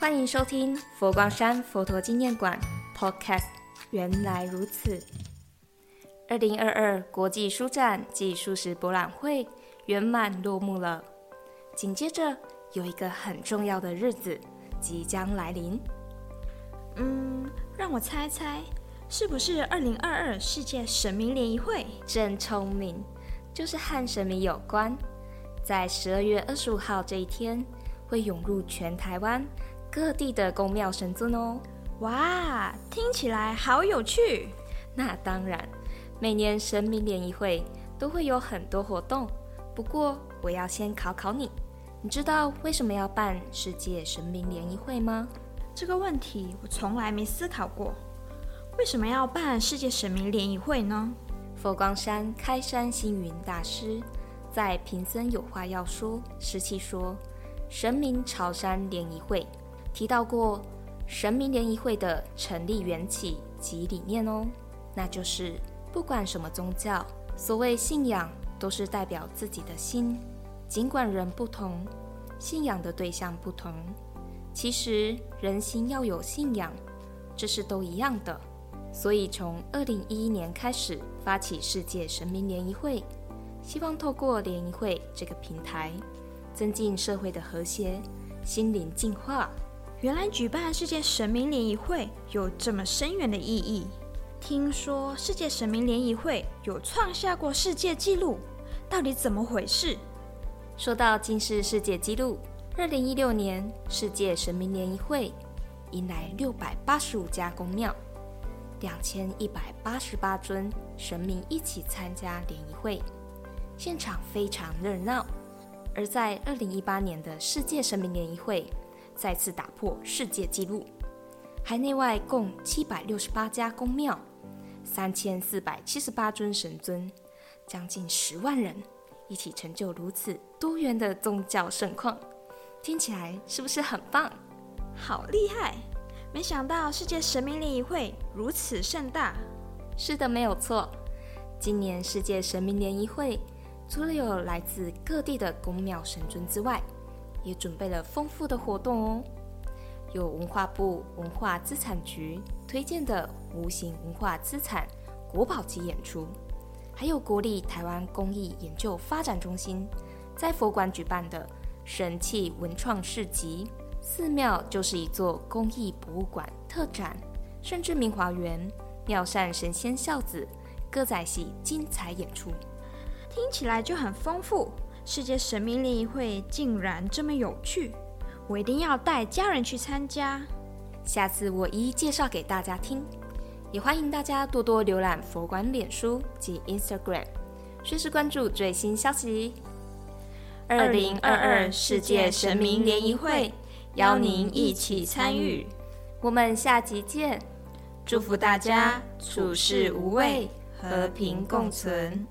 欢迎收听佛光山佛陀纪念馆 Podcast。原来如此。二零二二国际书展暨素食博览会圆满落幕了。紧接着有一个很重要的日子即将来临。嗯，让我猜猜，是不是二零二二世界神明联谊会？真聪明，就是和神明有关。在十二月二十五号这一天，会涌入全台湾各地的宫庙神尊哦。哇，听起来好有趣！那当然，每年神明联谊会都会有很多活动。不过，我要先考考你，你知道为什么要办世界神明联谊会吗？这个问题我从来没思考过。为什么要办世界神明联谊会呢？佛光山开山星云大师在《贫僧有话要说》十七说神明朝山联谊会提到过。神明联谊会的成立缘起及理念哦，那就是不管什么宗教，所谓信仰都是代表自己的心。尽管人不同，信仰的对象不同，其实人心要有信仰，这是都一样的。所以从二零一一年开始发起世界神明联谊会，希望透过联谊会这个平台，增进社会的和谐，心灵净化。原来举办世界神明联谊会有这么深远的意义。听说世界神明联谊会有创下过世界纪录，到底怎么回事？说到今世世界纪录，二零一六年世界神明联谊会迎来六百八十五家宫庙，两千一百八十八尊神明一起参加联谊会，现场非常热闹。而在二零一八年的世界神明联谊会。再次打破世界纪录，海内外共七百六十八家宫庙，三千四百七十八尊神尊，将近十万人一起成就如此多元的宗教盛况，听起来是不是很棒？好厉害！没想到世界神明联谊会如此盛大。是的，没有错。今年世界神明联谊会除了有来自各地的宫庙神尊之外，也准备了丰富的活动哦，有文化部文化资产局推荐的无形文化资产国宝级演出，还有国立台湾工艺研究发展中心在佛馆举办的神器文创市集，寺庙就是一座工艺博物馆特展，甚至明华园妙善神仙孝子歌仔戏精彩演出，听起来就很丰富。世界神秘联谊会竟然这么有趣，我一定要带家人去参加。下次我一一介绍给大家听，也欢迎大家多多浏览佛馆脸书及 Instagram，随时关注最新消息。二零二二世界神明联谊会，邀您一起参与。我们下集见，祝福大家处事无畏，和平共存。